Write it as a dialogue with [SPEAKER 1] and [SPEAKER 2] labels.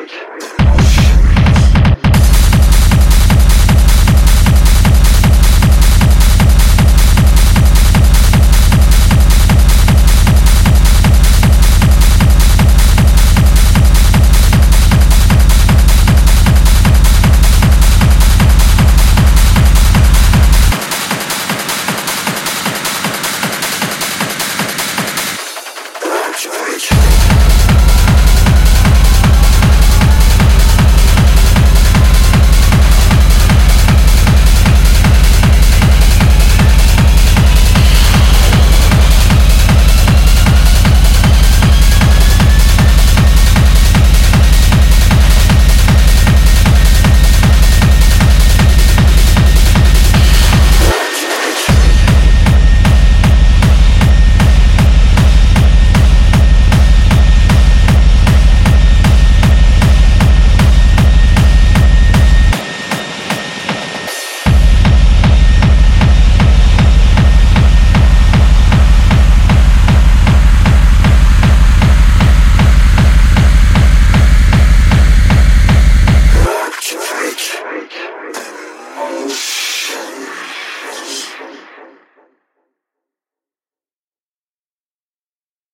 [SPEAKER 1] Right.